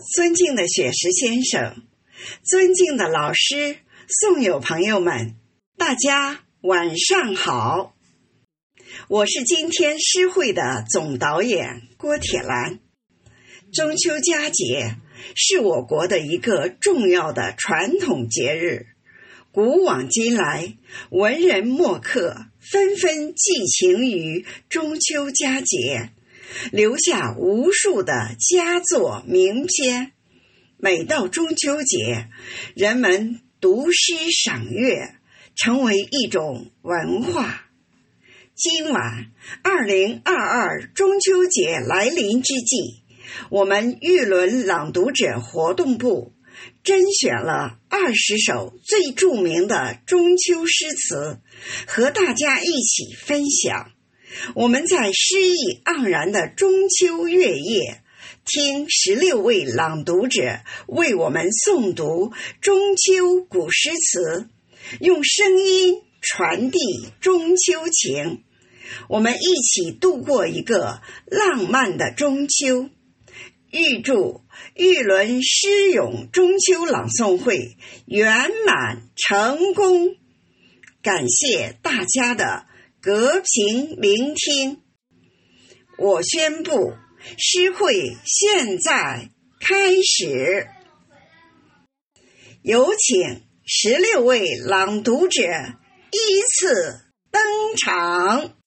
尊敬的雪石先生，尊敬的老师、宋友朋友们，大家晚上好！我是今天诗会的总导演郭铁兰。中秋佳节是我国的一个重要的传统节日，古往今来，文人墨客纷纷寄情于中秋佳节。留下无数的佳作名篇。每到中秋节，人们读诗赏月，成为一种文化。今晚二零二二中秋节来临之际，我们玉轮朗读者活动部甄选了二十首最著名的中秋诗词，和大家一起分享。我们在诗意盎然的中秋月夜，听十六位朗读者为我们诵读中秋古诗词，用声音传递中秋情。我们一起度过一个浪漫的中秋。预祝玉轮诗咏中秋朗诵会圆满成功！感谢大家的。隔屏聆听，我宣布诗会现在开始。有请十六位朗读者依次登场。